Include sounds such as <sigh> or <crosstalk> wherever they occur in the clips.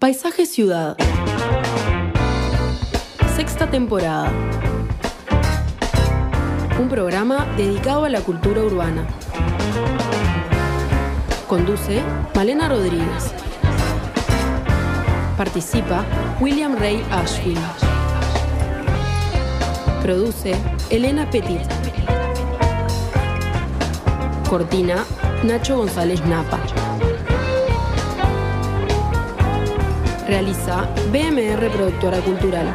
Paisaje Ciudad. Sexta temporada. Un programa dedicado a la cultura urbana. Conduce Malena Rodríguez. Participa William Ray Ashfield. Produce Elena Petit. Cortina Nacho González Napa. Realiza BMR Productora Cultural.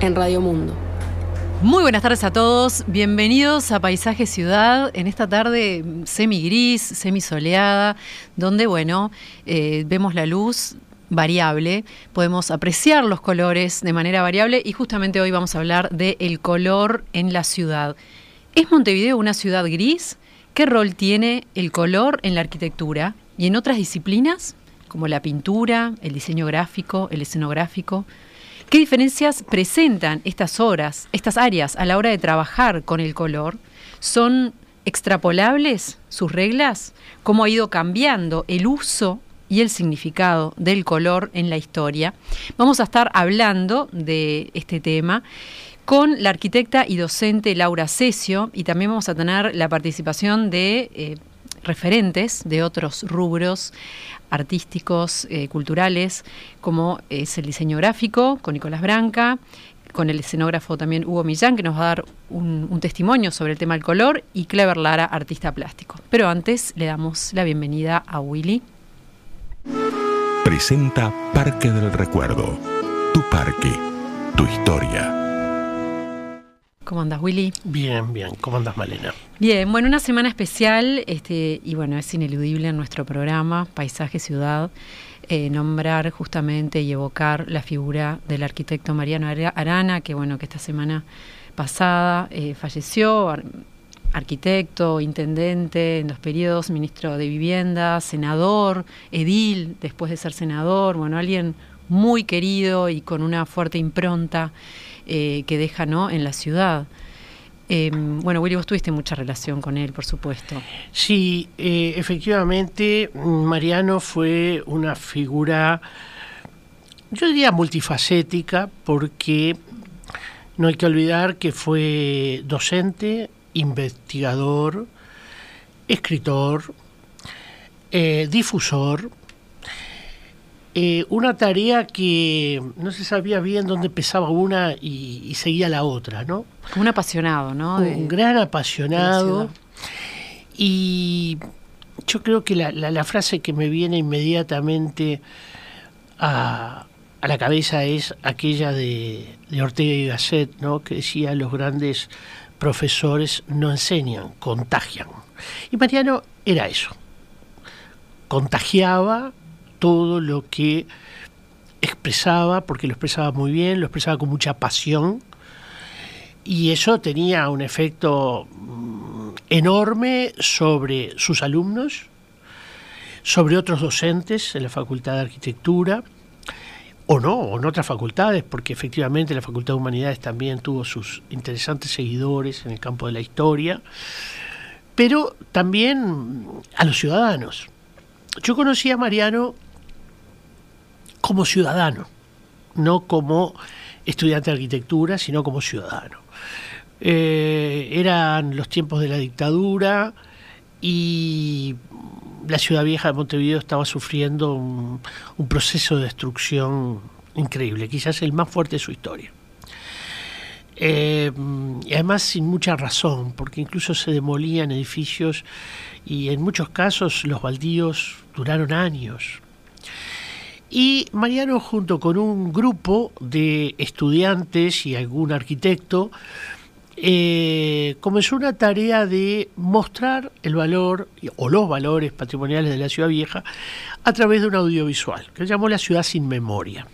En Radio Mundo. Muy buenas tardes a todos, bienvenidos a Paisaje Ciudad en esta tarde semi gris, semi soleada, donde bueno, eh, vemos la luz variable, podemos apreciar los colores de manera variable y justamente hoy vamos a hablar del el color en la ciudad. ¿Es Montevideo una ciudad gris? ¿Qué rol tiene el color en la arquitectura y en otras disciplinas como la pintura, el diseño gráfico, el escenográfico? ¿Qué diferencias presentan estas horas, estas áreas a la hora de trabajar con el color? ¿Son extrapolables sus reglas? ¿Cómo ha ido cambiando el uso y el significado del color en la historia? Vamos a estar hablando de este tema con la arquitecta y docente Laura Cesio y también vamos a tener la participación de eh, referentes de otros rubros artísticos, eh, culturales, como es el diseño gráfico con Nicolás Branca, con el escenógrafo también Hugo Millán, que nos va a dar un, un, testimonio sobre el tema del color, y Clever Lara, artista plástico. Pero antes le damos la bienvenida a Willy. Presenta Parque del Recuerdo. Tu parque, tu historia. ¿Cómo andas, Willy? Bien, bien. ¿Cómo andas, Malena? Bien, bueno, una semana especial, este, y bueno, es ineludible en nuestro programa, Paisaje Ciudad, eh, nombrar justamente y evocar la figura del arquitecto Mariano Arana, que bueno, que esta semana pasada eh, falleció, arquitecto, intendente en dos periodos, ministro de Vivienda, senador, edil, después de ser senador, bueno, alguien muy querido y con una fuerte impronta eh, que deja ¿no? en la ciudad. Eh, bueno, Willy, vos tuviste mucha relación con él, por supuesto. Sí, eh, efectivamente, Mariano fue una figura, yo diría multifacética, porque no hay que olvidar que fue docente, investigador, escritor, eh, difusor, eh, una tarea que no se sabía bien dónde empezaba una y, y seguía la otra, ¿no? Un apasionado, ¿no? De, un gran apasionado. Y yo creo que la, la, la, frase que me viene inmediatamente a, a la cabeza es aquella de, de, Ortega y Gasset, ¿no? Que decía, los grandes profesores no enseñan, contagian. Y Mariano era eso. Contagiaba todo lo que expresaba, porque lo expresaba muy bien, lo expresaba con mucha pasión, y eso tenía un efecto enorme sobre sus alumnos, sobre otros docentes en la Facultad de Arquitectura, o no, o en otras facultades, porque efectivamente la Facultad de Humanidades también tuvo sus interesantes seguidores en el campo de la historia, pero también a los ciudadanos. Yo conocí a Mariano como ciudadano, no como estudiante de arquitectura, sino como ciudadano. Eh, eran los tiempos de la dictadura y la ciudad vieja de Montevideo estaba sufriendo un, proceso de destrucción increíble, quizás el más fuerte de su historia. Eh, y además sin mucha razón, porque incluso se demolían edificios y en muchos casos los baldíos duraron años. Y Mariano, junto con un grupo de estudiantes y algún arquitecto, eh, comenzó una tarea de mostrar el valor o los valores patrimoniales de la ciudad vieja a través de un audiovisual que llamó La ciudad sin memoria.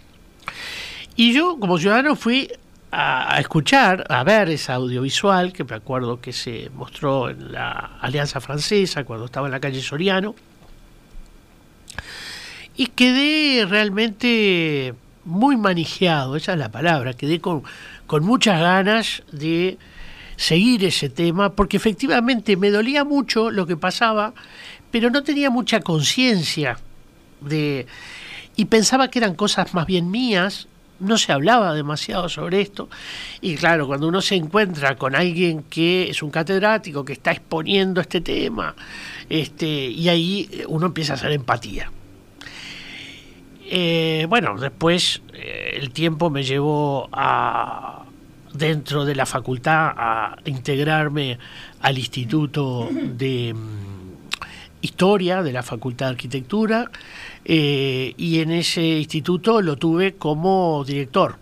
Y yo, como ciudadano, fui a, escuchar, a ver esa audiovisual, que me acuerdo que se mostró en la Alianza Francesa cuando estaba en la calle Soriano y quedé realmente muy manejado, esa es la palabra, quedé con, con muchas ganas de seguir ese tema, porque efectivamente me dolía mucho lo que pasaba, pero no tenía mucha conciencia de... y pensaba que eran cosas más bien mías, no se hablaba demasiado sobre esto. Y claro, cuando uno se encuentra con alguien que es un catedrático, que está exponiendo este tema, este, y ahí uno empieza a hacer empatía. Eh, bueno, después eh, el tiempo me llevó a dentro de la facultad a integrarme al Instituto de mm, Historia de la Facultad de Arquitectura eh, y en ese instituto lo tuve como director.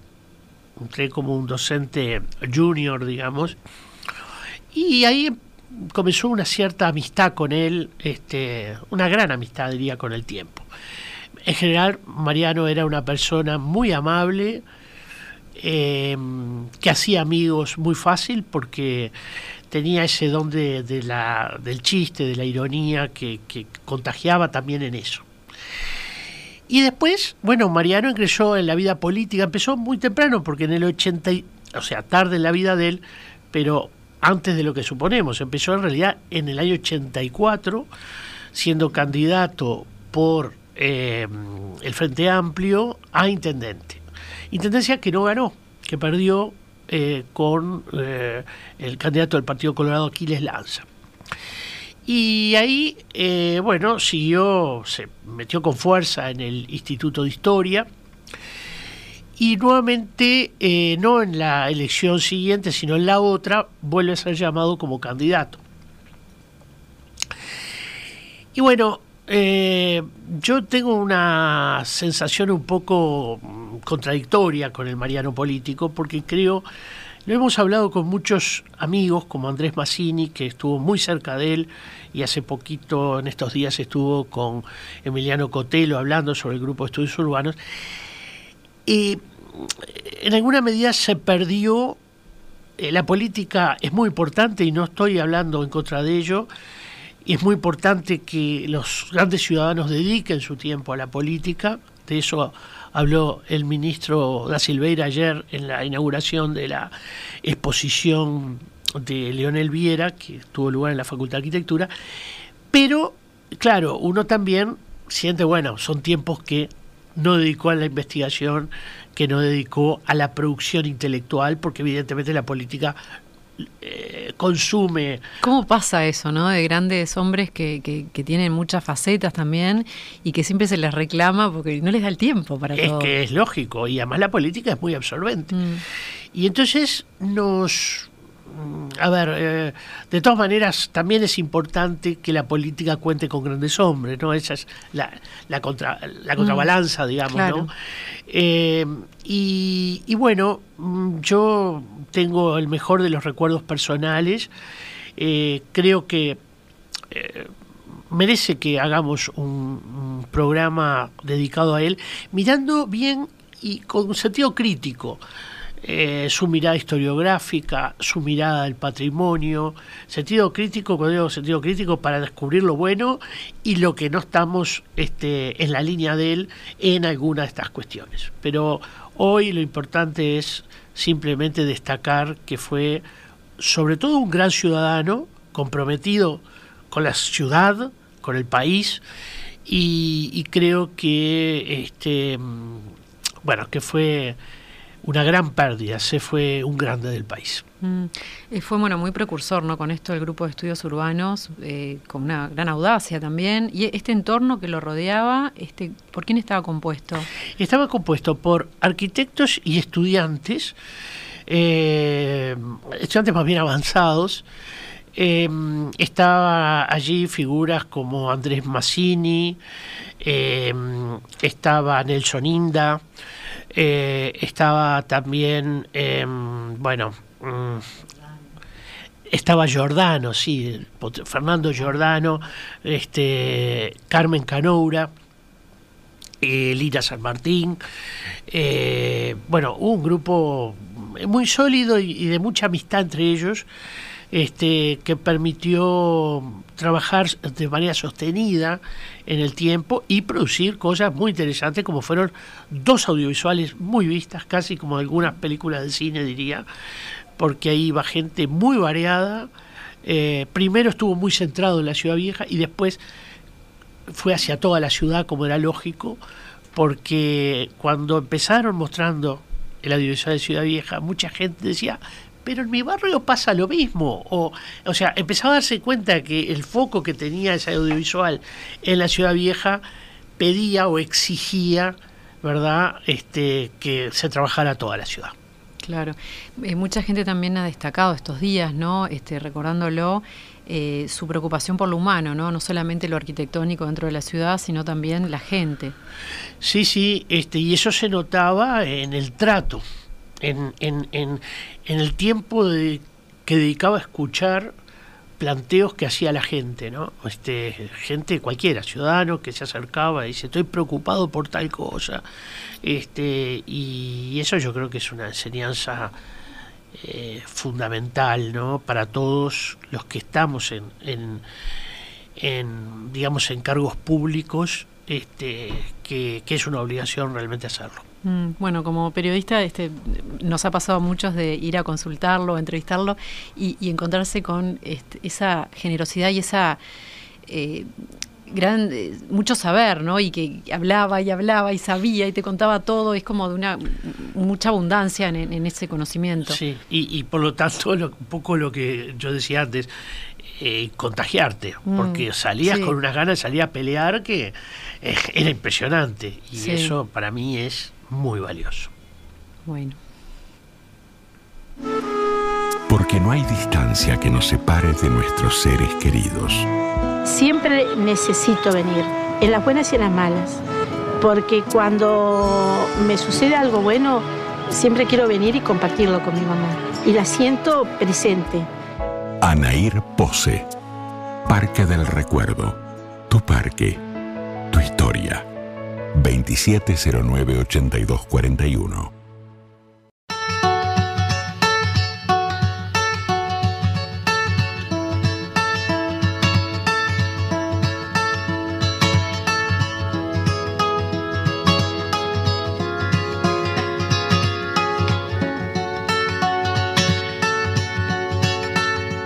Entré como un docente junior, digamos, y ahí comenzó una cierta amistad con él, este, una gran amistad diría con el tiempo en general Mariano era una persona muy amable, em, que hacía amigos muy fácil porque tenía ese don de, la, del chiste, de la ironía, que, contagiaba también en eso. Y después, bueno, Mariano ingresó en la vida política, empezó muy temprano, porque en el 80, o sea, tarde en la vida de él, pero antes de lo que suponemos, empezó en realidad en el año 84, siendo candidato por eh, el Frente Amplio a intendente. Intendencia que no ganó, que perdió eh, con eh, el candidato del Partido Colorado, Aquiles Lanza. Y ahí, bueno, siguió, se metió con fuerza en el Instituto de Historia. Y nuevamente, no en la elección siguiente, sino en la otra, vuelve a ser llamado como candidato. Y bueno, eh, yo tengo una sensación un poco mm, contradictoria con el Mariano político porque creo, lo hemos hablado con muchos amigos como Andrés Massini, que estuvo muy cerca de él y hace poquito, en estos días, estuvo con Emiliano Cotelo hablando sobre el grupo de estudios urbanos. Y en alguna medida se perdió, eh, la política es muy importante y no estoy hablando en contra de ello, y es muy importante que los grandes ciudadanos dediquen su tiempo a la política. De eso habló el ministro da Silveira ayer en la inauguración de la exposición de Leonel Viera, que tuvo lugar en la Facultad de Arquitectura. Pero, claro, uno también siente, bueno, son tiempos que no dedicó a la investigación, que no dedicó a la producción intelectual, porque evidentemente la política eh, consume. ¿Cómo pasa eso, no? De grandes hombres que, que, tienen muchas facetas también y que siempre se les reclama porque no les da el tiempo para es todo. Es que es lógico y además la política es muy absorbente. Mm. Y entonces nos a ver, eh, de todas maneras, también es importante que la política cuente con grandes hombres, ¿no? Esa es la, la, contra, la contrabalanza, mm, digamos, ¿no? Eh, y, bueno, mm, yo tengo el mejor de los recuerdos personales. Eh, creo que merece que hagamos un programa dedicado a él, mirando bien y con sentido crítico eh, su mirada historiográfica, su mirada del patrimonio, sentido crítico, cuando digo sentido crítico, para descubrir lo bueno y lo que no estamos este, en la línea de él en alguna de estas cuestiones. Pero hoy lo importante es simplemente destacar que fue sobre todo un gran ciudadano comprometido con la ciudad, con el país, y, creo que este bueno que fue una gran pérdida, se fue un grande del país. Mm. fue bueno muy precursor ¿no? con esto del grupo de estudios urbanos, eh, con una gran audacia también. ¿Y este entorno que lo rodeaba, este, por quién estaba compuesto? Estaba compuesto por arquitectos y estudiantes, eh, estudiantes más bien avanzados. Eh, estaba allí figuras como Andrés Massini, estaba Nelson Inda, eh, estaba también, em, bueno, mm, estaba Giordano, sí, Fernando Giordano, este, Carmen Canoura, eh, Lira San Martín. Eh, bueno, un grupo muy sólido y de mucha amistad entre ellos este, que permitió trabajar de manera sostenida en el tiempo y producir cosas muy interesantes como fueron dos audiovisuales muy vistas, casi como algunas películas de cine diría, porque ahí iba gente muy variada. Eh, primero estuvo muy centrado en la ciudad vieja y después fue hacia toda la ciudad, como era lógico, porque cuando empezaron mostrando el audiovisual de Ciudad Vieja, mucha gente decía, pero en mi barrio pasa lo mismo. O, o sea, empezaba a darse cuenta que el foco que tenía ese audiovisual en la Ciudad Vieja pedía o exigía, ¿verdad?, este, que se trabajara toda la ciudad. Claro. Eh, mucha gente también ha destacado estos días, ¿no? Este, recordándolo, eh, su preocupación por lo humano, ¿no? No solamente lo arquitectónico dentro de la ciudad, sino también la gente. Sí, sí, este, y eso se notaba en el trato, en, en, en, el tiempo de, que dedicaba a escuchar planteos que hacía la gente, ¿no? Este, gente cualquiera, ciudadano que se acercaba y dice, estoy preocupado por tal cosa. Este, y eso yo creo que es una enseñanza eh, fundamental, ¿no? Para todos los que estamos en, en, en digamos, en cargos públicos, este, que, que es una obligación realmente hacerlo. Mm, bueno, como periodista este, nos ha pasado a muchos de ir a consultarlo, entrevistarlo y, y encontrarse con este, esa generosidad y esa eh, gran, eh, mucho saber, ¿no? Y que hablaba y hablaba y sabía y te contaba todo, es como de una mucha abundancia en, en ese conocimiento. Sí, y, y por lo tanto, lo, un poco lo que yo decía antes, eh, contagiarte, Mm, porque salías sí. con unas ganas, salías a pelear que era impresionante. Y Sí. eso para mí es muy valioso. Bueno. Porque no hay distancia que nos separe de nuestros seres queridos. Siempre necesito venir, en las buenas y en las malas, porque cuando me sucede algo bueno, siempre quiero venir y compartirlo con mi mamá. Y la siento presente. Anair Pose. Parque del Recuerdo. Tu parque. Tu historia. 2709-8241.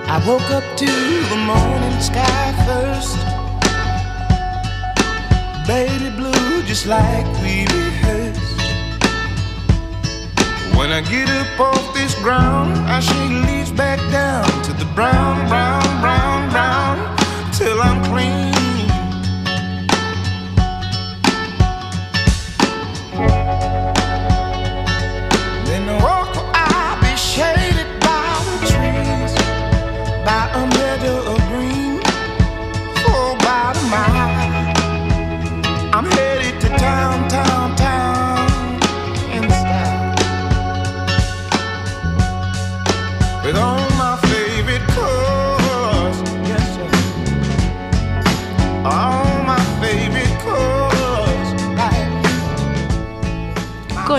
I woke up to the morning sky first. Baby just like we rehearsed. When I get up off this ground, I shake leaves back down to the brown, brown, brown, brown, till I'm clean.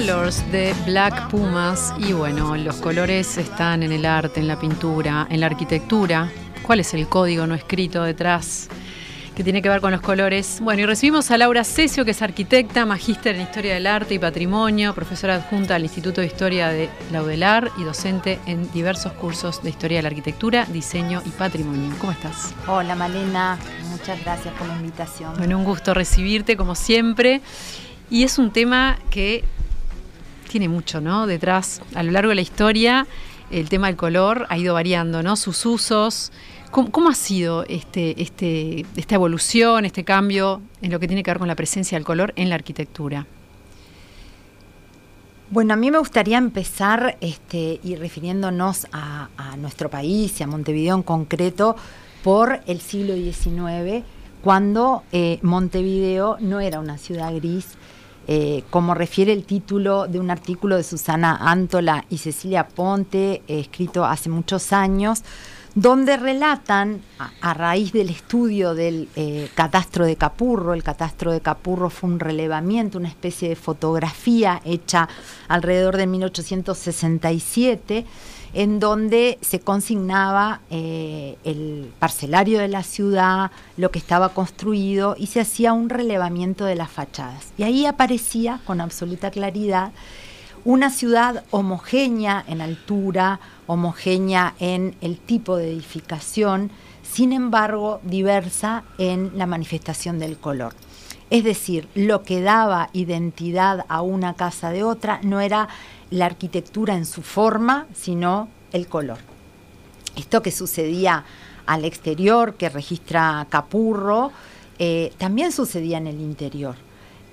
Colors de Black Pumas y bueno, los colores están en el arte, en la pintura, en la arquitectura. ¿Cuál es el código no escrito detrás que tiene que ver con los colores? Bueno, y recibimos a Laura Cesio, que es arquitecta, magíster en Historia del Arte y Patrimonio, profesora adjunta al Instituto de Historia de Laudelar y docente en diversos cursos de Historia de la Arquitectura, Diseño y Patrimonio. ¿Cómo estás? Hola Malena, muchas gracias por la invitación. Bueno, un gusto recibirte como siempre. Y es un tema que tiene mucho, ¿no? Detrás, a lo largo de la historia, el tema del color ha ido variando, ¿no? Sus usos. ¿Cómo, ha sido este, este, esta evolución, este cambio en lo que tiene que ver con la presencia del color en la arquitectura? Bueno, a mí me gustaría empezar este, y refiriéndonos a, a nuestro país y a Montevideo en concreto por el siglo XIX, cuando eh, Montevideo no era una ciudad gris, eh, como refiere el título de un artículo de Susana Antola y Cecilia Ponte, eh, escrito hace muchos años, donde relatan, a, raíz del estudio del eh, catastro de Capurro, el catastro de Capurro fue un relevamiento, una especie de fotografía hecha alrededor de 1867, en donde se consignaba eh, el parcelario de la ciudad, lo que estaba construido, y se hacía un relevamiento de las fachadas. Y ahí aparecía con absoluta claridad una ciudad homogénea en altura, homogénea en el tipo de edificación, sin embargo diversa en la manifestación del color. Es decir, lo que daba identidad a una casa de otra no era la arquitectura en su forma, sino el color. Esto que sucedía al exterior, que registra Capurro, eh, también sucedía en el interior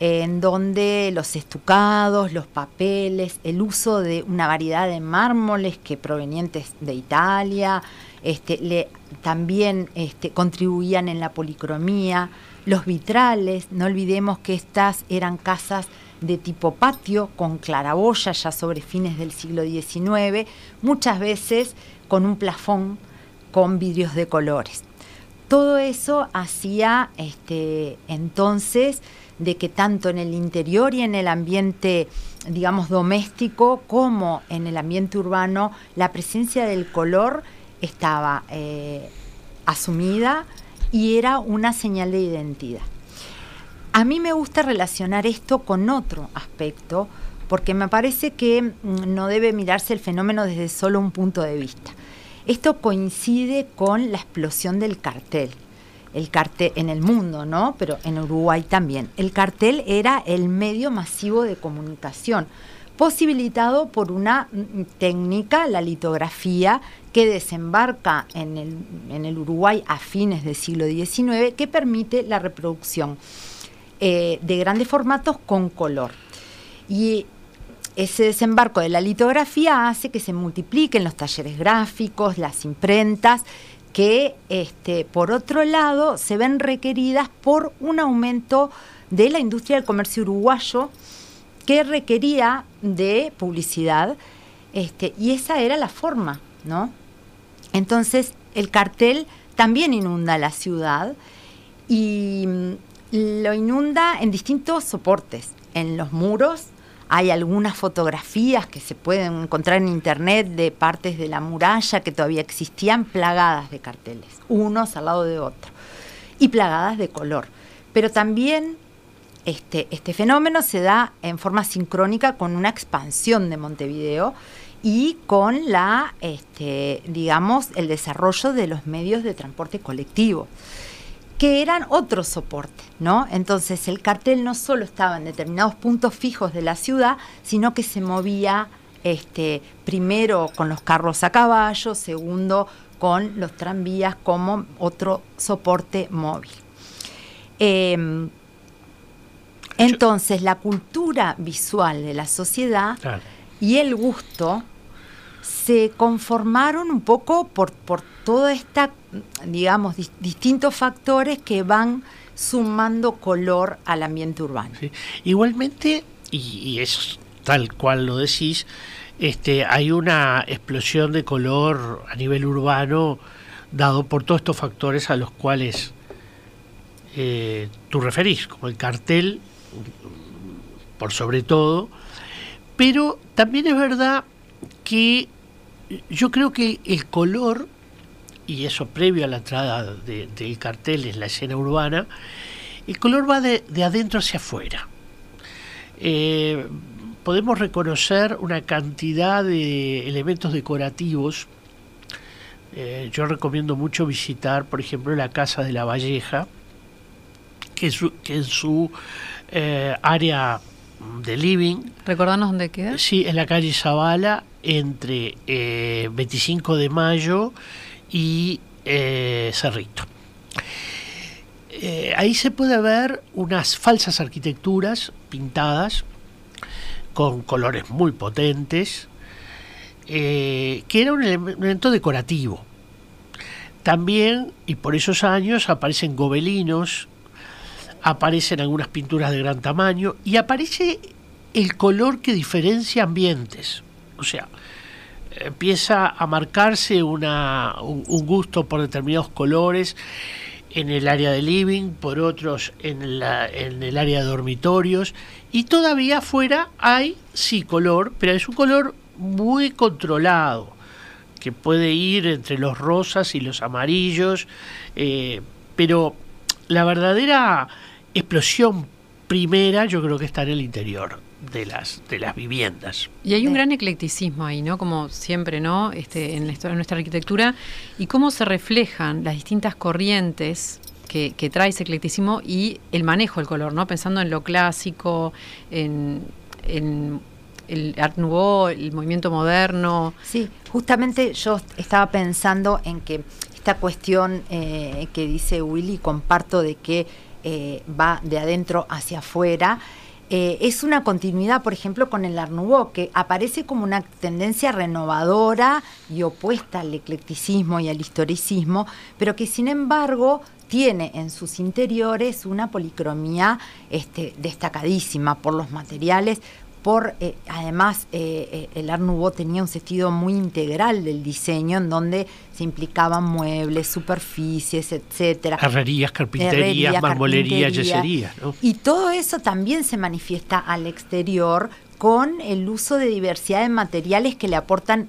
en donde los estucados, los papeles, el uso de una variedad de mármoles que provenientes de Italia, este, le, también este, contribuían en la policromía, los vitrales, no olvidemos que estas eran casas de tipo patio con claraboya ya sobre fines del siglo XIX, muchas veces con un plafón con vidrios de colores. Todo eso hacía este, entonces de que tanto en el interior y en el ambiente, digamos, doméstico, como en el ambiente urbano, la presencia del color estaba eh, asumida y era una señal de identidad. A mí me gusta relacionar esto con otro aspecto, porque me parece que mm, no debe mirarse el fenómeno desde solo un punto de vista. Esto coincide con la explosión del cartel el cartel en el mundo, ¿no? Pero en Uruguay también. El cartel era el medio masivo de comunicación, posibilitado por una mm, técnica, la litografía, que desembarca en el, en el Uruguay a fines del siglo XIX, que permite la reproducción eh, de grandes formatos con color. Y ese desembarco de la litografía hace que se multipliquen los talleres gráficos, las imprentas, que este, por otro lado se ven requeridas por un aumento de la industria del comercio uruguayo que requería de publicidad este, y esa era la forma, ¿no? Entonces el cartel también inunda la ciudad y mm, lo inunda en distintos soportes, en los muros, hay algunas fotografías que se pueden encontrar en internet de partes de la muralla que todavía existían plagadas de carteles, unos al lado de otros, y plagadas de color. Pero también este, este fenómeno se da en forma sincrónica con una expansión de Montevideo y con la, este, digamos, el desarrollo de los medios de transporte colectivo que eran otros soportes, ¿no? Entonces el cartel no solo estaba en determinados puntos fijos de la ciudad, sino que se movía este, primero con los carros a caballo, segundo con los tranvías como otro soporte móvil. Em, entonces la cultura visual de la sociedad y el gusto se conformaron un poco por, por toda esta, digamos, distintos factores que van sumando color al ambiente urbano. Igualmente, y, es tal cual lo decís, este, hay una explosión de color a nivel urbano dado por todos estos factores a los cuales eh, tú referís, como el cartel, por sobre todo, pero también es verdad que yo creo que el color y eso previo a la entrada del cartel en la escena urbana, el color va de, adentro hacia afuera. Eh, podemos reconocer una cantidad de elementos decorativos. Eh, yo recomiendo mucho visitar, por ejemplo, la Casa de la Valleja, que, en su eh, área de living. ¿Recordanos dónde queda? Sí, en la calle Zavala, entre 25 de mayo y eh, Cerrito. Eh, ahí se puede ver unas falsas arquitecturas pintadas con colores muy potentes, eh, que era un elemento decorativo. También, y por esos años, aparecen gobelinos, aparecen algunas pinturas de gran tamaño y aparece el color que diferencia ambientes. O sea, empieza a marcarse una, un, gusto por determinados colores en el área de living, por otros en, la, en el área de dormitorios y todavía afuera hay sí color, pero es un color muy controlado que puede ir entre los rosas y los amarillos, eh, pero la verdadera explosión primera yo creo que está en el interior de las, de las viviendas. Y hay un gran eclecticismo ahí, ¿no? Como siempre, ¿no? Este, en, la historia- en nuestra arquitectura y cómo se reflejan las distintas corrientes que, que trae ese eclecticismo y el manejo del color, ¿no? Pensando en lo clásico, en, en el Art Nouveau, el movimiento moderno. Sí, justamente yo estaba pensando en que esta cuestión eh, que dice Willy, comparto de que eh, va de adentro hacia afuera, eh, es una continuidad, por ejemplo, con el Art Nouveau, que aparece como una tendencia renovadora y opuesta al eclecticismo y al historicismo, pero que sin embargo tiene en sus interiores una policromía este, destacadísima por los materiales, por eh, además eh, eh, el Art Nouveau tenía un sentido muy integral del diseño en donde se implicaban muebles, superficies, etcétera. Herrerías, carpinterías, Herrería, marmolería, carpintería. yeserías. ¿no? Y todo eso también se manifiesta al exterior con el uso de diversidad de materiales que le aportan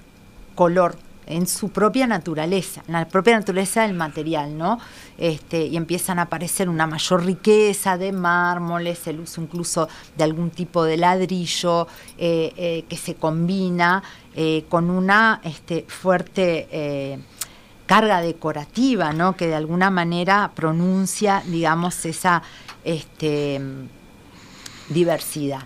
color en su propia naturaleza, en la propia naturaleza del material, ¿no? Este, y empiezan a aparecer una mayor riqueza de mármoles, el uso incluso de algún tipo de ladrillo eh, eh, que se combina eh, con una este, fuerte carga decorativa, ¿no? Que de alguna manera pronuncia, digamos, esa este, diversidad.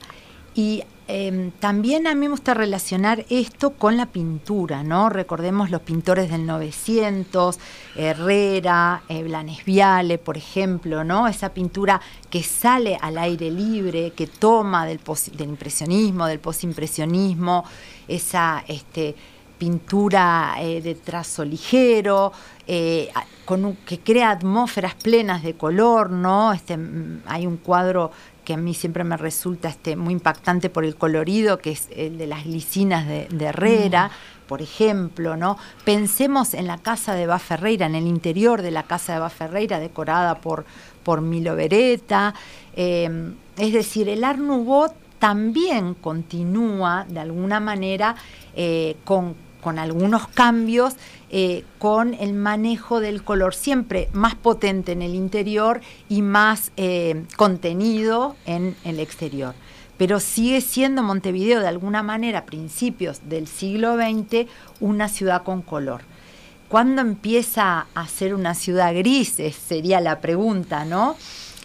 Y eh, también a mí me gusta relacionar esto con la pintura, ¿no? Recordemos los pintores del 900, Herrera, eh, Blanes Viale, por ejemplo, ¿no? Esa pintura que sale al aire libre, que toma del, del impresionismo, del posimpresionismo, esa este, pintura eh, de trazo ligero, eh, a- con un- que crea atmósferas plenas de color, ¿no? Este, mm, hay un cuadro que a mí siempre me resulta este, muy impactante por el colorido, que es el de las glicinas de, de Herrera, por ejemplo, ¿no? Pensemos en la casa de Bá Ferreira, en el interior de la casa de Bá Ferreira, decorada por, por Milo Beretta. eh, es decir, el Art Nouveau también continúa de alguna manera eh, con, con algunos cambios, eh, con el manejo del color siempre más potente en el interior y más eh, contenido en el exterior. Pero sigue siendo Montevideo de alguna manera, a principios del siglo XX, una ciudad con color. ¿Cuándo empieza a ser una ciudad gris? Es- sería la pregunta, ¿no?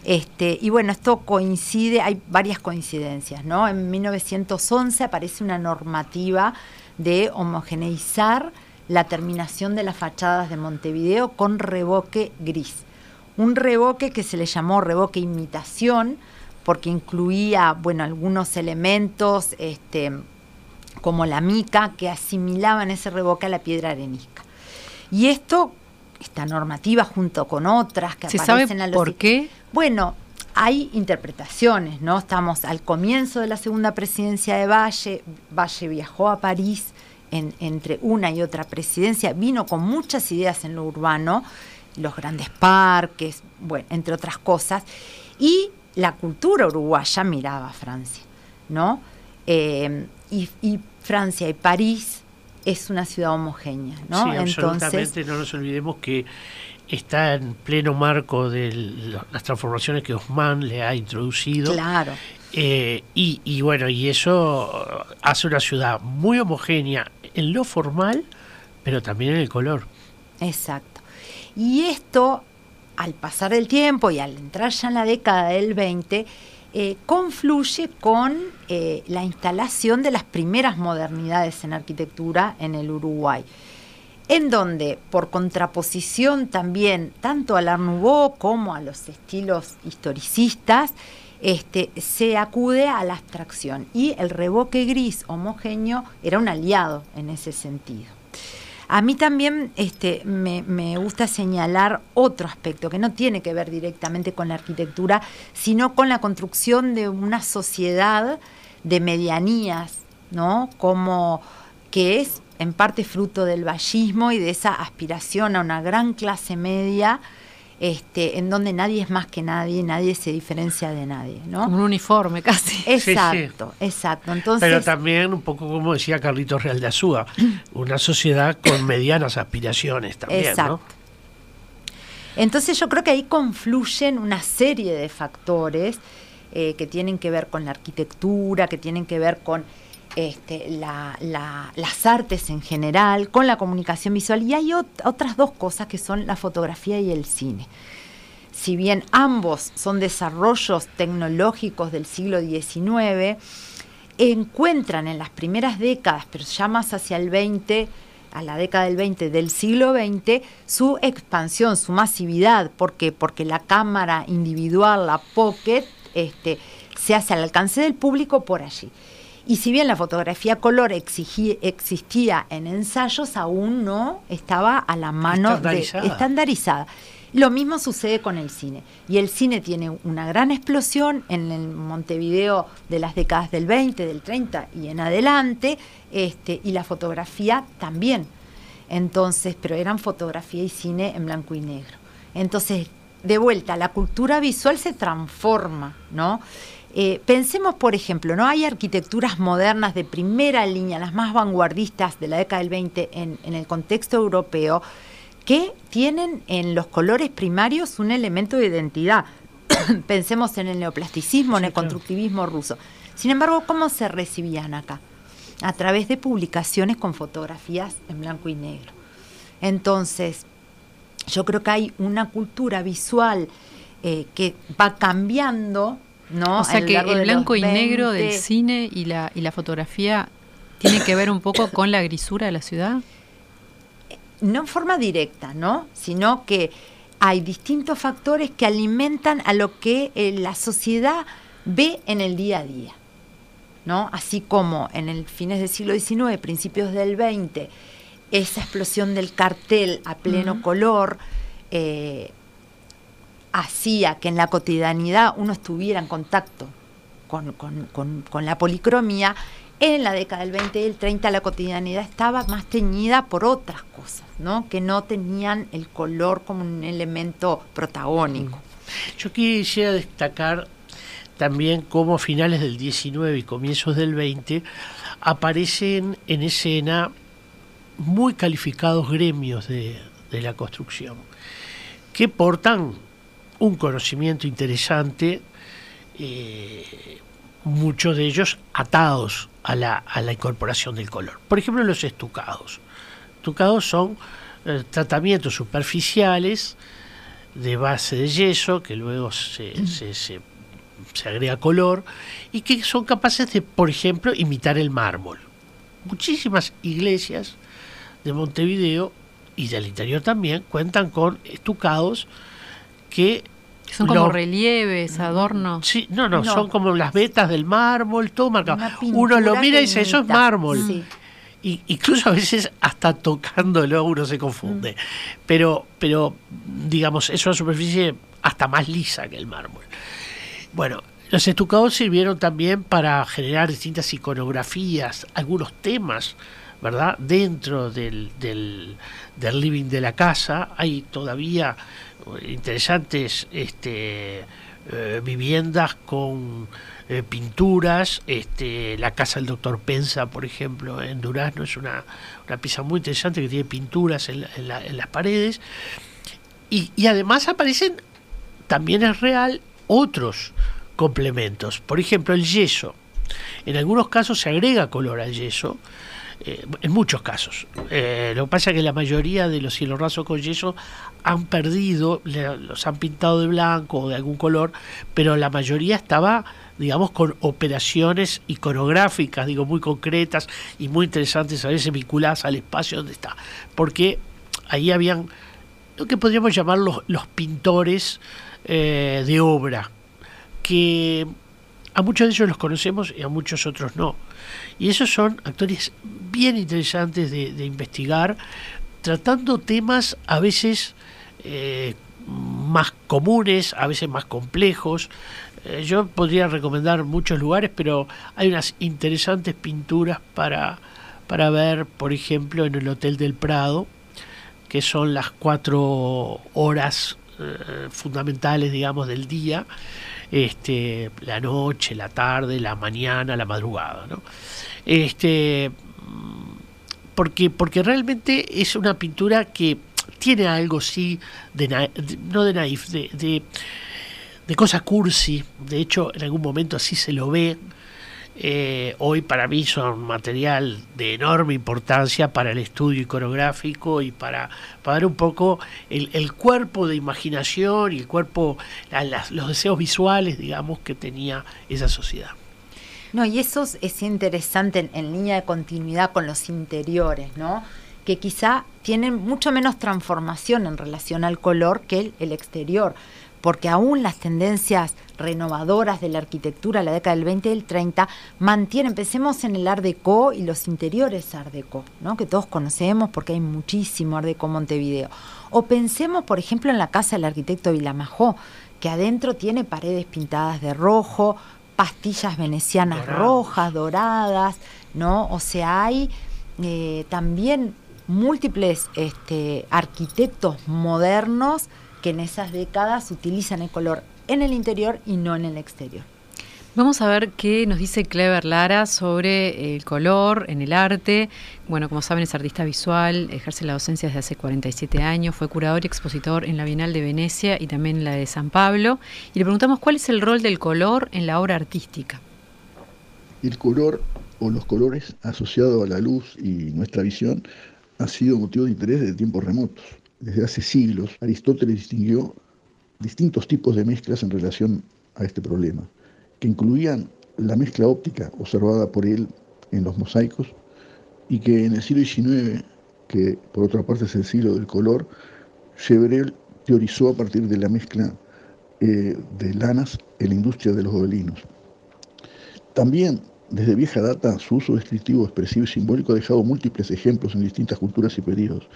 Este, y bueno, esto coincide, hay varias coincidencias, ¿no? En 1911 aparece una normativa de homogeneizar la terminación de las fachadas de Montevideo con revoque gris. Un revoque que se le llamó revoque imitación, porque incluía, bueno, algunos elementos, este, como la mica, que asimilaban ese revoque a la piedra arenisca. Y esto, esta normativa junto con otras que ¿Se sabe aparecen a los por qué? bueno, hay interpretaciones, ¿no? Estamos al comienzo de la segunda presidencia de Valle. Valle viajó a París en- entre una y otra presidencia, vino con muchas ideas en lo urbano, los grandes parques, bueno, entre otras cosas. Y la cultura uruguaya miraba a Francia, ¿no? Eh, y, y Francia y París es una ciudad homogénea, ¿no? Sí, absolutamente. No nos olvidemos que está en pleno marco de la- las transformaciones que Osman le ha introducido. claro. Eh, y, y bueno, y eso hace una ciudad muy homogénea en lo formal, pero también en el color. Exacto. Y esto, al pasar el tiempo y al entrar ya en la década del 20, eh, confluye con eh, la instalación de las primeras modernidades en arquitectura en el Uruguay, en donde, por contraposición también, tanto al Art Nouveau como a los estilos historicistas, este, se acude a la abstracción y el revoque gris homogéneo era un aliado en ese sentido. A mí también este, me, me gusta señalar otro aspecto que no tiene que ver directamente con la arquitectura, sino con la construcción de una sociedad de medianías, ¿no? Como que es en parte fruto del vallismo y de esa aspiración a una gran clase media, este, en donde nadie es más que nadie, nadie se diferencia de nadie, ¿no? Como un uniforme casi. <laughs> Exacto, exacto. Entonces, Pero también, un poco como decía Carlitos Real de Azúa, <clears throat> una sociedad con medianas aspiraciones también, Exacto. ¿no? Entonces yo creo que ahí confluyen una serie de factores eh, que tienen que ver con la arquitectura, que tienen que ver con este, la- la- las artes en general, con la comunicación visual. Y hay ot- otras dos cosas que son la fotografía y el cine. Si bien ambos son desarrollos tecnológicos del siglo XIX, encuentran en las primeras décadas, pero ya más hacia el 20, a la década del 20 del siglo XX, su expansión, su masividad. Porque la cámara individual, la pocket, este, se hace al alcance del público por allí. Y si bien la fotografía color exigí- existía en ensayos, aún no estaba a la mano Estandarizada. de estandarizada. Lo mismo sucede con el cine. Y el cine tiene una gran explosión en el Montevideo de las décadas del 20, del 30 y en adelante, este, y la fotografía también. Entonces, pero eran fotografía y cine en blanco y negro. Entonces, de vuelta, la cultura visual se transforma, ¿no? Eh, pensemos, por ejemplo, ¿no? Hay arquitecturas modernas de primera línea, las más vanguardistas de la década del 20 en, en el contexto europeo, que tienen en los colores primarios un elemento de identidad. <coughs> Pensemos en el neoplasticismo, en el claro. constructivismo ruso. Sin embargo, ¿cómo se recibían acá? A través de publicaciones con fotografías en blanco y negro. Entonces, yo creo que hay una cultura visual eh, que va cambiando, ¿no? o sea que el blanco y negro del 20. cine y la, y la fotografía tiene que ver un poco con la grisura de la ciudad. no en forma directa, ¿no? Sino que hay distintos factores que alimentan a lo que eh, la sociedad ve en el día a día, ¿no? Así como en el fines del siglo XIX, principios del XX, esa explosión del cartel a pleno color eh, hacía que en la cotidianidad uno estuviera en contacto con, con- con- la policromía, en la década del 20 y el 30 la cotidianidad estaba más teñida por otras cosas, ¿no? que no tenían el color como un elemento protagónico. Yo quisiera destacar también cómo a finales del 19 y comienzos del 20 aparecen en escena muy calificados gremios de, de la construcción que portan un conocimiento interesante, eh, muchos de ellos atados a la, a la incorporación del color. Por ejemplo, los estucados. Estucados son eh, tratamientos superficiales de base de yeso que luego se, se, se- se agrega color y que son capaces de, por ejemplo, imitar el mármol. Muchísimas iglesias de Montevideo y del interior también cuentan con estucados que Que son como lo- relieves, adornos. Sí, no, no, No. son como las vetas del mármol, todo marcado. Uno lo mira y dice, eso es imita". mármol. Sí. Y, incluso a veces hasta tocándolo uno se confunde. Pero, pero, digamos, es una superficie hasta más lisa que el mármol. Bueno, los estucados sirvieron también para generar distintas iconografías, algunos temas, ¿verdad? Dentro del, del, del living de la casa hay todavía interesantes este, eh, viviendas con eh, pinturas. Este, la casa del doctor Pensa, por ejemplo, en Durazno, es una, una pieza muy interesante que tiene pinturas en, en la- en las paredes. Y, además aparecen, también es real, otros complementos. Por ejemplo, el yeso. En algunos casos se agrega color al yeso, eh, en muchos casos. Lo que pasa es que la mayoría de los cielos rasos con yeso han perdido, los han pintado de blanco o de algún color, pero la mayoría estaba, digamos, con operaciones iconográficas, digo, muy concretas y muy interesantes, a veces vinculadas al espacio donde está. Porque ahí habían lo que podríamos llamar los, los pintores eh, de obra, que a muchos de ellos los conocemos y a muchos otros no. Y esos son actores bien interesantes de investigar, tratando temas a veces eh, más comunes, a veces más complejos. Eh, yo podría recomendar muchos lugares, pero hay unas interesantes pinturas para, para ver, por ejemplo, en el Hotel del Prado, que son las cuatro horas eh, fundamentales, digamos, del día, este, la noche, la tarde, la mañana, la madrugada, ¿no? Este, mm, porque, porque realmente es una pintura que tiene algo sí de, na- no de naif, de, de, de cosa cursi, de hecho en algún momento así se lo ve, eh, hoy para mí son material de enorme importancia para el estudio iconográfico y para, para dar un poco el, el cuerpo de imaginación y el cuerpo, la- los deseos visuales, digamos, que tenía esa sociedad. No, y eso es- es interesante en, en línea de continuidad con los interiores, ¿no? Que quizá tienen mucho menos transformación en relación al color que el, el exterior, porque aún las tendencias renovadoras de la arquitectura de la década del 20 y del 30 mantienen, pensemos en el Art Deco y los interiores Art Deco, ¿no? que todos conocemos porque hay muchísimo Art Deco Montevideo. O pensemos, por ejemplo, en la casa del arquitecto Vilamajó, que adentro tiene paredes pintadas de rojo, pastillas venecianas rojas, doradas, ¿no? O sea, hay eh, también múltiples este, arquitectos modernos que en esas décadas utilizan el color en el interior y no en el exterior. Vamos a ver qué nos dice Clever Lara sobre el color en el arte. Bueno, como saben, es artista visual, ejerce la docencia desde hace 47 años, fue curador y expositor en la Bienal de Venecia y también en la de San Pablo. Y le preguntamos cuál es el rol del color en la obra artística. El color o los colores asociados a la luz y nuestra visión ha sido motivo de interés desde tiempos remotos. Desde hace siglos, Aristóteles distinguió distintos tipos de mezclas en relación a este problema, que incluían la mezcla óptica observada por él en los mosaicos y que en el siglo XIX, que por otra parte es el siglo del color, Chevrel teorizó a partir de la mezcla eh, de lanas en la industria de los gobelinos. También, desde vieja data, su uso descriptivo, expresivo y simbólico ha dejado múltiples ejemplos en distintas culturas y periodos.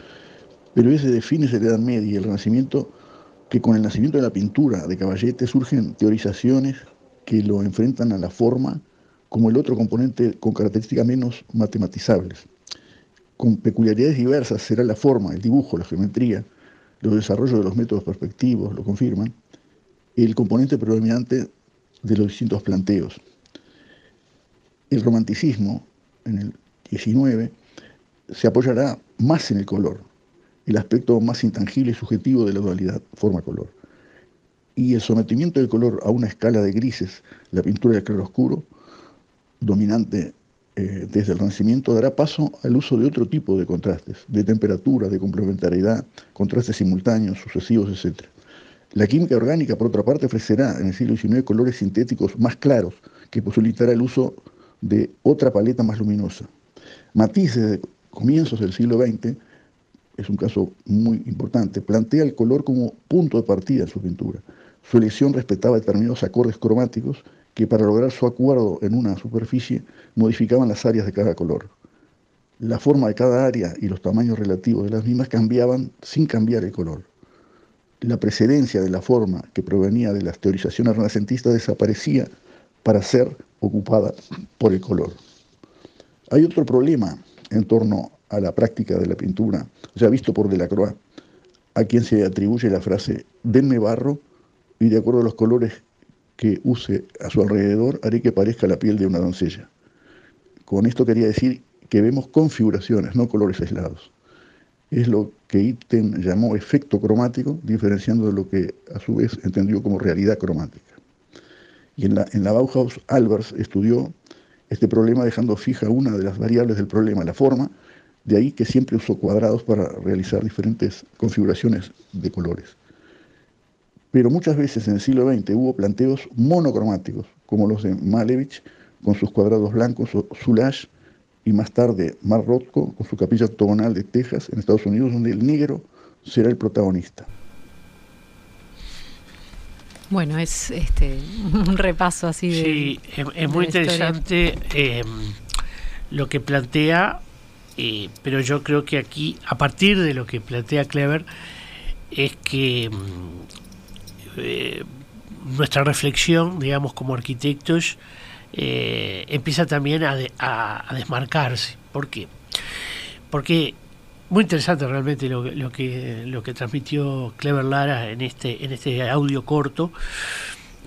Pero es desde fines de la Edad Media y el Renacimiento que con el nacimiento de la pintura de Caballete surgen teorizaciones que lo enfrentan a la forma como el otro componente con características menos matematizables. Con peculiaridades diversas será la forma, el dibujo, la geometría, los desarrollos de los métodos perspectivos lo confirman, el componente predominante de los distintos planteos. El romanticismo, en el 19, se apoyará más en el color, el aspecto más intangible y subjetivo de la dualidad forma-color. Y el sometimiento del color a una escala de grises, la pintura del claroscuro, dominante eh, desde el Renacimiento, dará paso al uso de otro tipo de contrastes, de temperatura, de complementariedad, contrastes simultáneos, sucesivos, etc. La química orgánica, por otra parte, ofrecerá en el siglo XIX colores sintéticos más claros, que posibilitará el uso de otra paleta más luminosa. Matisse, desde comienzos del siglo XX, es un caso muy importante, plantea el color como punto de partida en su pintura. Su elección respetaba determinados acordes cromáticos que para lograr su acuerdo en una superficie modificaban las áreas de cada color. La forma de cada área y los tamaños relativos de las mismas cambiaban sin cambiar el color. La precedencia de la forma que provenía de las teorizaciones renacentistas desaparecía para ser ocupada por el color. Hay otro problema en torno a la práctica de la pintura, ya visto por Delacroix, a quien se atribuye la frase, denme barro y de acuerdo a los colores que use a su alrededor, haré que parezca la piel de una doncella. Con esto quería decir que vemos configuraciones, no colores aislados. Es lo que Itten llamó efecto cromático, diferenciando de lo que a su vez entendió como realidad cromática. Y en la, Bauhaus, Albers estudió este problema dejando fija una de las variables del problema, la forma, de ahí que siempre usó cuadrados para realizar diferentes configuraciones de colores. Pero muchas veces en el siglo XX hubo planteos monocromáticos, como los de Malevich con sus cuadrados blancos, o Soulages, y más tarde Mar Rothko con su capilla octogonal de Texas en Estados Unidos, donde el negro será el protagonista. Bueno, es este <laughs> un repaso así de. Sí, es, es de muy interesante eh, lo que plantea, eh, pero yo creo que aquí, a partir de lo que plantea Clever, es que mm, eh, nuestra reflexión, digamos, como arquitectos, eh, empieza también a, de- a- a desmarcarse. ¿Por qué? Porque muy interesante realmente lo, que- lo que lo que transmitió Clever Lara en este en este audio corto,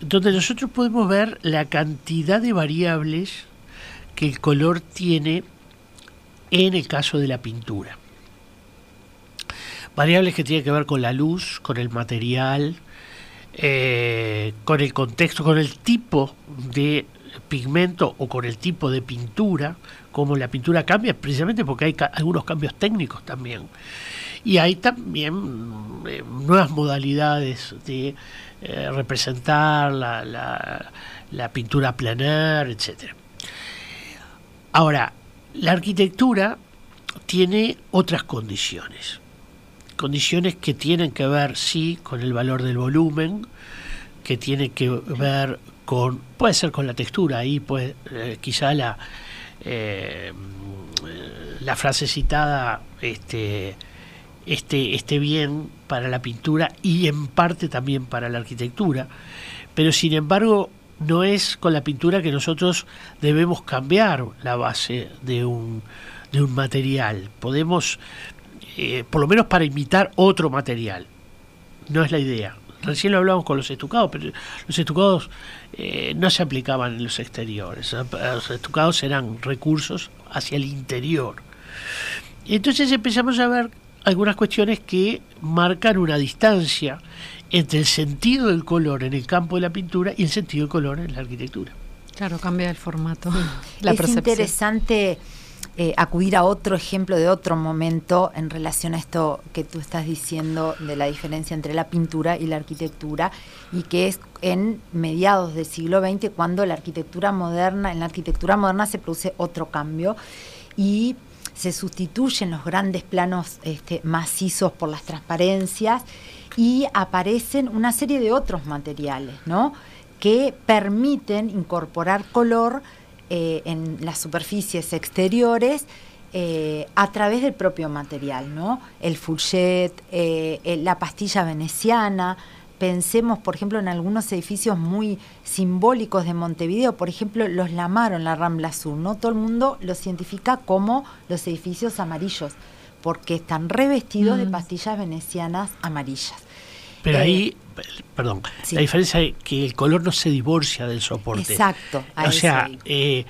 donde nosotros podemos ver la cantidad de variables que el color tiene en el caso de la pintura. Variables que tienen que ver con la luz, con el material, eh, con el contexto, con el tipo de pigmento o con el tipo de pintura, como la pintura cambia, precisamente porque hay algunos cambios técnicos también. Y hay también eh, nuevas modalidades de eh, representar la, la- pintura plenar, etc. Ahora, la arquitectura tiene otras condiciones. Condiciones que tienen que ver, sí, con el valor del volumen, que tiene que ver con, puede ser con la textura, ahí pues quizá la, eh, la frase citada este, esté, esté bien para la pintura y en parte también para la arquitectura, pero sin embargo no es con la pintura que nosotros debemos cambiar la base de un, de un material. Podemos, eh, por lo menos para imitar otro material. No es la idea. Recién lo hablamos con los estucados, pero los estucados eh, no se aplicaban en los exteriores. Los estucados eran recursos hacia el interior. Entonces empezamos a ver algunas cuestiones que marcan una distancia entre el sentido del color en el campo de la pintura y el sentido del color en la arquitectura. Claro, cambia el formato, la es percepción. interesante eh, acudir a otro ejemplo de otro momento en relación a esto que tú estás diciendo de la diferencia entre la pintura y la arquitectura y que es en mediados del siglo XX cuando la arquitectura moderna, en la arquitectura moderna se produce otro cambio y se sustituyen los grandes planos este, macizos por las transparencias y aparecen una serie de otros materiales, ¿no? que permiten incorporar color eh, en las superficies exteriores eh, a través del propio material, ¿no? El fulchet, eh, el- la pastilla veneciana. Pensemos, por ejemplo, en algunos edificios muy simbólicos de Montevideo, por ejemplo, los Lamaro en la Rambla Sur, ¿no? Todo el mundo los identifica como los edificios amarillos, porque están revestidos de Mm. pastillas venecianas amarillas. Pero ahí, perdón, sí. la diferencia es que el color no se divorcia del soporte. Exacto, O sea, eh,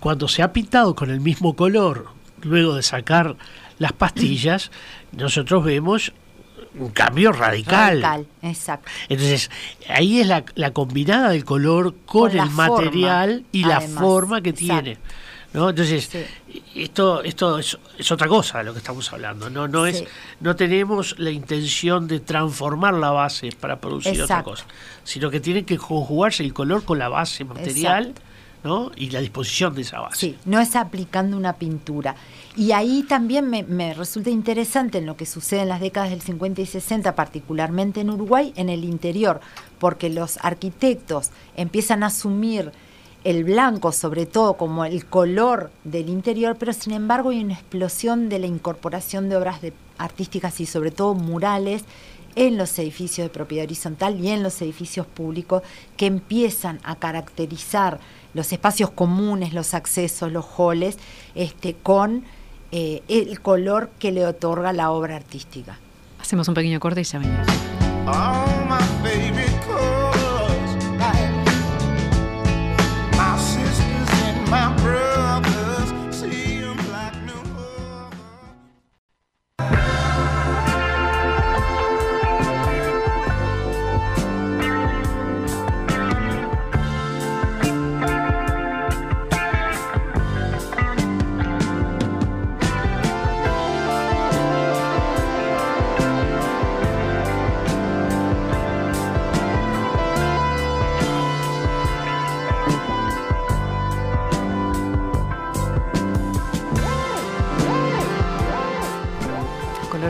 cuando se ha pintado con el mismo color, luego de sacar las pastillas, <clears throat> nosotros vemos un cambio radical. Radical, exacto. Entonces, ahí es la, la combinada del color con, el material forma, y la forma que exacto. tiene. ¿No? Entonces, Sí. esto, esto es, es otra cosa de lo que estamos hablando. No, no, es, Sí. no tenemos la intención de transformar la base para producir otra cosa, sino que tiene que conjugarse el color con la base material ¿no? y la disposición de esa base. Sí, no es aplicando una pintura. Y ahí también me, me resulta interesante en lo que sucede en las décadas del 50 y 60, particularmente en Uruguay, en el interior, porque los arquitectos empiezan a asumir el blanco, sobre todo, como el color del interior, pero sin embargo hay una explosión de la incorporación de obras de- artísticas y sobre todo murales en los edificios de propiedad horizontal y en los edificios públicos que empiezan a caracterizar los espacios comunes, los accesos, los halls, este, con eh, el color que le otorga la obra artística. Hacemos un pequeño corte y ya venimos.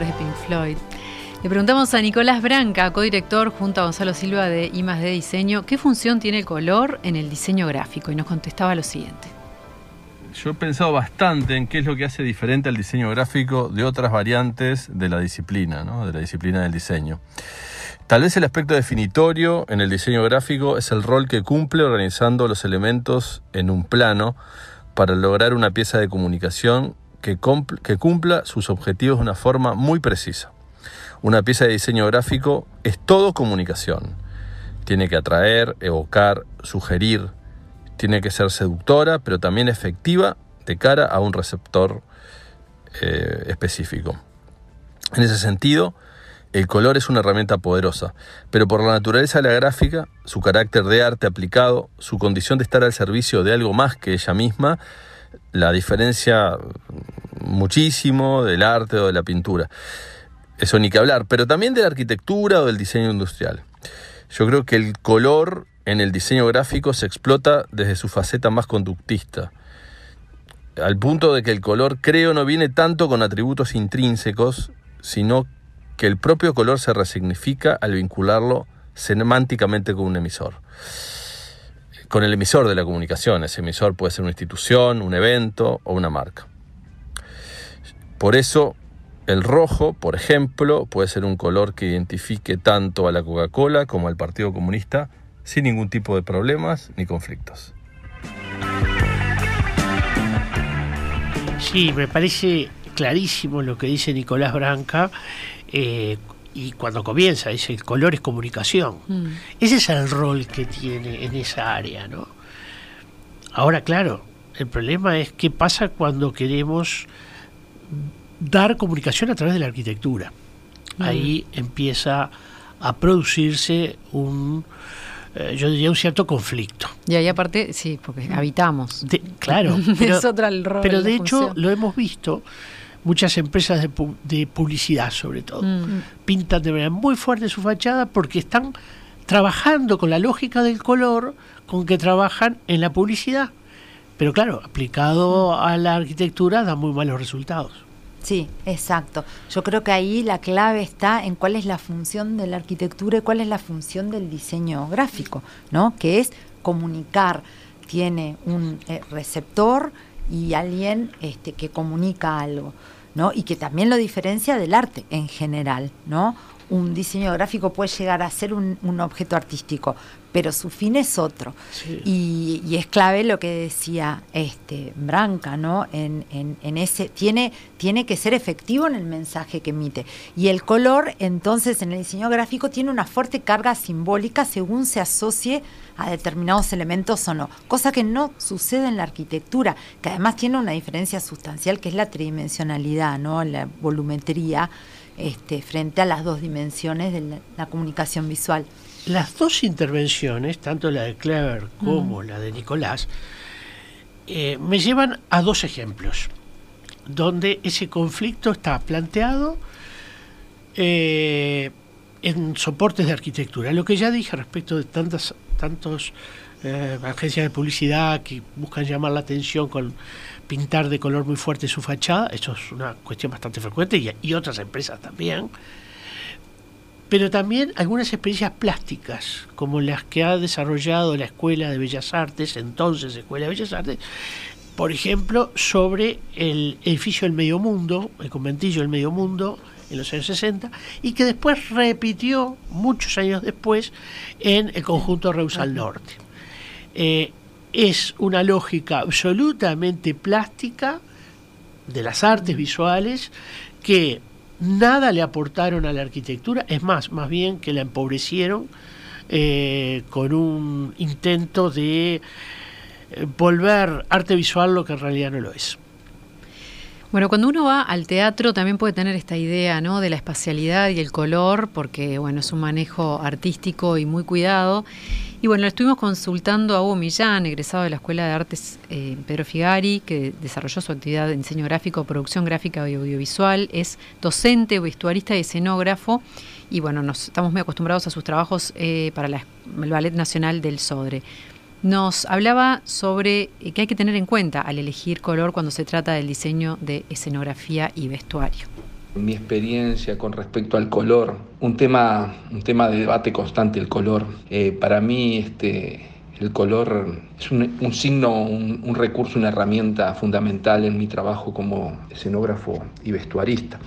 De Pink Floyd. Le preguntamos a Nicolás Branca, codirector junto a Gonzalo Silva de I+D Diseño, ¿qué función tiene el color en el diseño gráfico? Y nos contestaba lo siguiente. Yo he pensado bastante en qué es lo que hace diferente al diseño gráfico de otras variantes de la disciplina, ¿no? de la disciplina del diseño. Tal vez el aspecto definitorio en el diseño gráfico es el rol que cumple organizando los elementos en un plano para lograr una pieza de comunicación que, cumpla sus objetivos de una forma muy precisa. Una pieza de diseño gráfico es todo comunicación. Tiene que atraer, evocar, sugerir, tiene que ser seductora, pero también efectiva de cara a un receptor eh, específico. En ese sentido, El color es una herramienta poderosa, pero por la naturaleza de la gráfica, su carácter de arte aplicado, su condición de estar al servicio de algo más que ella misma, la diferencia muchísimo del arte o de la pintura. Eso ni que hablar, pero también de la arquitectura o del diseño industrial. Yo creo que el color en el diseño gráfico se explota desde su faceta más conductista, al punto de que el color creo no viene tanto con atributos intrínsecos, sino que el propio color se resignifica al vincularlo semánticamente con un emisor. Con el emisor de la comunicación, ese emisor puede ser una institución, un evento o una marca. Por eso, el rojo, por ejemplo, puede ser un color que identifique tanto a la Coca-Cola como al Partido Comunista sin ningún tipo de problemas ni conflictos. Sí, me parece clarísimo lo que dice Nicolás Branca. eh, y cuando comienza, dice, el color es comunicación. Mm. Ese es el rol que tiene en esa área, ¿no? Ahora, claro, el problema es qué pasa cuando queremos dar comunicación a través de la arquitectura. Ahí empieza a producirse un, eh, yo diría, un cierto conflicto. Y ahí aparte, sí, porque habitamos. De- claro, <laughs> pero, es otra el rol. pero de hecho lo hemos visto, muchas empresas de, pu- de publicidad sobre todo, Mm. pintan de manera muy fuerte su fachada porque están trabajando con la lógica del color con que trabajan en la publicidad. Pero claro, aplicado a la arquitectura da muy malos resultados. Sí, exacto. Yo creo que ahí la clave está en cuál es la función de la arquitectura y cuál es la función del diseño gráfico, ¿no? Que es comunicar. Tiene un eh, receptor y alguien este, que comunica algo, ¿no? Y que también lo diferencia del arte en general, ¿no? Un diseño gráfico puede llegar a ser un, un objeto artístico, pero su fin es otro. Sí. Y, y es clave lo que decía este Branca, ¿no? En, en- en ese, tiene, tiene que ser efectivo en el mensaje que emite. Y el color, entonces, en el diseño gráfico tiene una fuerte carga simbólica según se asocie a determinados elementos o no. Cosa que no sucede en la arquitectura, que además tiene una diferencia sustancial que es la tridimensionalidad, ¿no? La volumetría este, frente a las dos dimensiones de la- la comunicación visual. Las dos intervenciones, tanto la de Clever como la de Nicolás, eh, me llevan a dos ejemplos, donde ese conflicto está planteado eh, en soportes de arquitectura. Lo que ya dije respecto de tantas tantos eh, agencias de publicidad que buscan llamar la atención con pintar de color muy fuerte su fachada, eso es una cuestión bastante frecuente y, y otras empresas también pero también algunas experiencias plásticas, como las que ha desarrollado la Escuela de Bellas Artes, entonces Escuela de Bellas Artes, por ejemplo, sobre el edificio del Medio Mundo, el conventillo del Medio Mundo, en los años 60, y que después repitió muchos años después en el conjunto Reus al Norte. Eh, es una lógica absolutamente plástica de las artes visuales que nada le aportaron a la arquitectura, es más, más bien que la empobrecieron eh, con un intento de eh, volver arte visual lo que en realidad no lo es. Bueno, cuando uno va al teatro también puede tener esta idea, ¿no? De la espacialidad y el color, porque bueno, es un manejo artístico y muy cuidado. Y bueno, estuvimos consultando a Hugo Millán, egresado de la Escuela de Artes eh, Pedro Figari, que desarrolló su actividad de diseño gráfico, producción gráfica y audiovisual, es docente, vestuarista y escenógrafo. Y bueno, nos estamos muy acostumbrados a sus trabajos eh, para la- el Ballet Nacional del Sodre. Nos hablaba sobre eh, qué hay que tener en cuenta al elegir color cuando se trata del diseño de escenografía y vestuario. Mi experiencia con respecto al color, un tema, un tema de debate constante, el color. Eh, para mí, este, el color es un, signo, un, un recurso, una herramienta fundamental en mi trabajo como escenógrafo y vestuarista.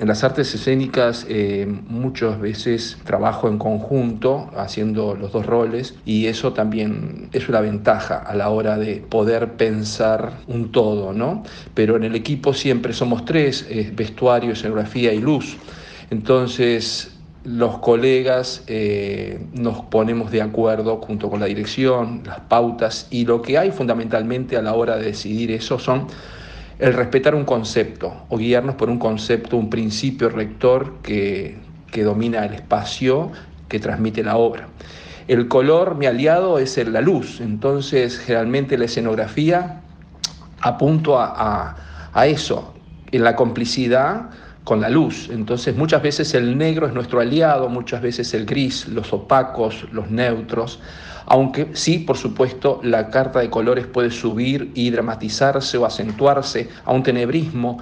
En las artes escénicas eh, muchas veces trabajo en conjunto haciendo los dos roles y eso también es una ventaja a la hora de poder pensar un todo, ¿no? Pero en el equipo siempre somos tres, eh, vestuario, escenografía y luz. Entonces los colegas eh, nos ponemos de acuerdo junto con la dirección, las pautas y lo que hay fundamentalmente a la hora de decidir eso son el respetar un concepto o guiarnos por un concepto, un principio rector que que domina el espacio que transmite la obra. El color, mi aliado, es la luz, entonces generalmente la escenografía apunto a, a eso, en la complicidad con la luz. Entonces muchas veces el negro es nuestro aliado, muchas veces el gris, los opacos, los neutros, aunque sí, por supuesto, la carta de colores puede subir y dramatizarse o acentuarse a un tenebrismo.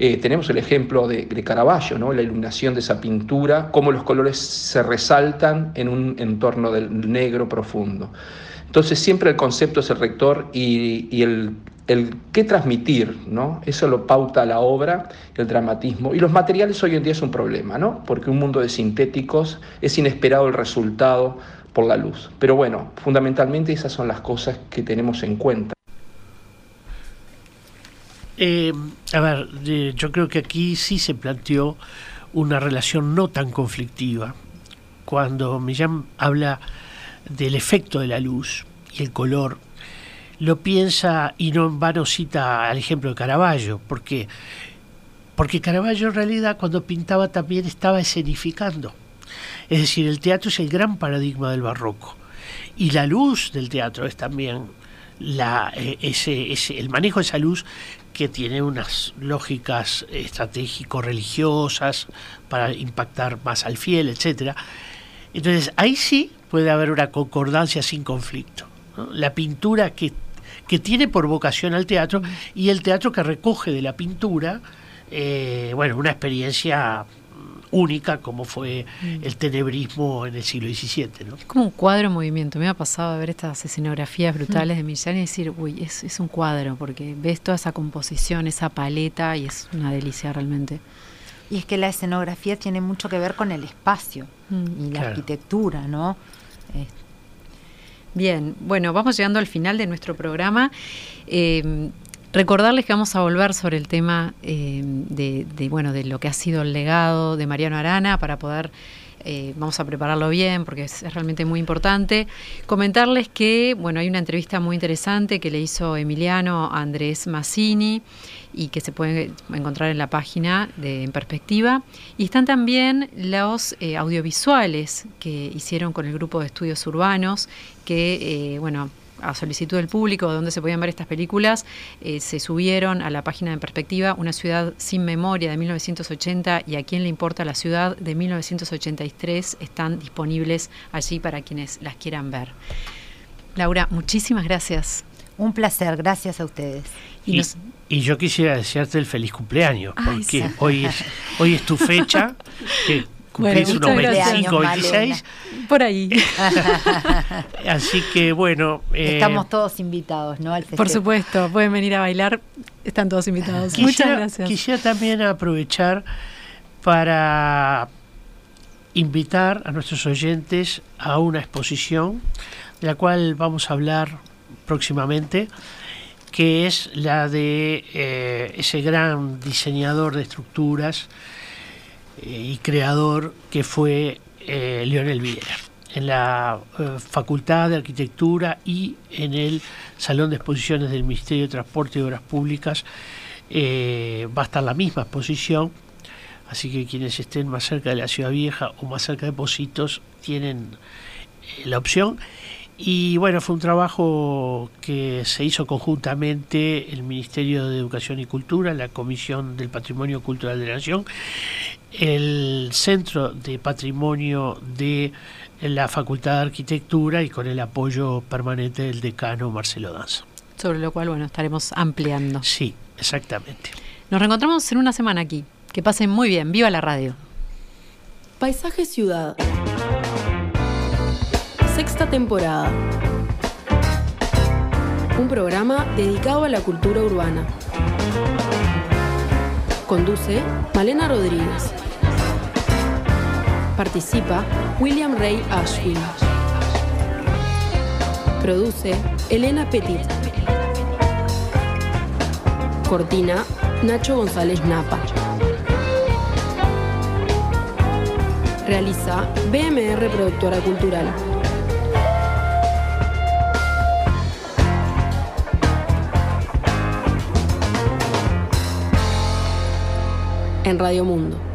Eh, tenemos el ejemplo de, de, Caravaggio, ¿no? la iluminación de esa pintura, cómo los colores se resaltan en un entorno del negro profundo. Entonces siempre el concepto es el rector y, el, qué transmitir, ¿no? Eso lo pauta la obra, el dramatismo. Y los materiales hoy en día es un problema, ¿no? Porque un mundo de sintéticos es inesperado el resultado por la luz. Pero bueno, fundamentalmente esas son las cosas que tenemos en cuenta. Eh, a ver, eh, yo creo que aquí sí se planteó una relación no tan conflictiva. Cuando Millán habla del efecto de la luz y el color, lo piensa y no en vano cita al ejemplo de Caravaggio, porque porque Caravaggio en realidad cuando pintaba también estaba escenificando. Es decir, el teatro es el gran paradigma del barroco y la luz del teatro es también la, eh, ese, ese, el manejo de esa luz que tiene unas lógicas estratégico-religiosas para impactar más al fiel, etcétera. Entonces ahí sí puede haber una concordancia sin conflicto. ¿no? La pintura que, que, tiene por vocación al teatro y el teatro que recoge de la pintura, eh, bueno, una experiencia única como fue el tenebrismo en el siglo XVII. ¿no? Es como un cuadro en movimiento. Me ha pasado a ver estas escenografías brutales de Millán y decir, uy, es, es un cuadro, porque ves toda esa composición, esa paleta y es una delicia realmente. Y es que la escenografía tiene mucho que ver con el espacio mm, y la claro. arquitectura, ¿no? Eh. Bien, bueno, vamos llegando al final de nuestro programa. Eh, Recordarles que vamos a volver sobre el tema eh, de, de, bueno, de lo que ha sido el legado de Mariano Arana para poder, eh, vamos a prepararlo bien porque es, realmente muy importante. Comentarles que, bueno, hay una entrevista muy interesante que le hizo Emiliano a Andrés Massini y que se puede encontrar en la página de En Perspectiva. Y están también los eh, audiovisuales que hicieron con el grupo de estudios urbanos que, bueno, a solicitud del público, donde se podían ver estas películas, eh, se subieron a la página de Perspectiva, Una ciudad sin memoria de 1980 y A quién le importa la ciudad de 1983 están disponibles allí para quienes las quieran ver. Laura, muchísimas gracias. Un placer, gracias a ustedes. Y, nos... y yo quisiera desearte el feliz cumpleaños, porque hoy, es, hoy es tu fecha, <laughs> que cumplís bueno, unos 25, 26. Por ahí. <laughs> Así que bueno. Eh, Estamos todos invitados, ¿no? Al Por supuesto, pueden venir a bailar, están todos invitados. Quisiera, Muchas gracias. Quisiera también aprovechar para invitar a nuestros oyentes a una exposición de la cual vamos a hablar próximamente que es la de eh, ese gran diseñador de estructuras y creador que fue eh, Lionel Viera en la eh, Facultad de Arquitectura y en el Salón de Exposiciones del Ministerio de Transporte y Obras Públicas eh, va a estar la misma exposición. Así que quienes estén más cerca de la Ciudad Vieja o más cerca de Positos tienen la opción y bueno, fue un trabajo que se hizo conjuntamente el Ministerio de Educación y Cultura, la Comisión del Patrimonio Cultural de la Nación, el Centro de Patrimonio de la Facultad de Arquitectura y con el apoyo permanente del decano Marcelo Danza. Sobre lo cual, bueno, estaremos ampliando. Sí, exactamente. Nos reencontramos en una semana aquí. Que pasen muy bien. Viva la radio. Paisaje Ciudad. Sexta temporada. Un programa dedicado a la cultura urbana. Conduce Malena Rodríguez. Participa William Ray Ashfield. Produce Elena Petit. Cortina Nacho González Napa. Realiza BMR Productora Cultural. En Radio Mundo.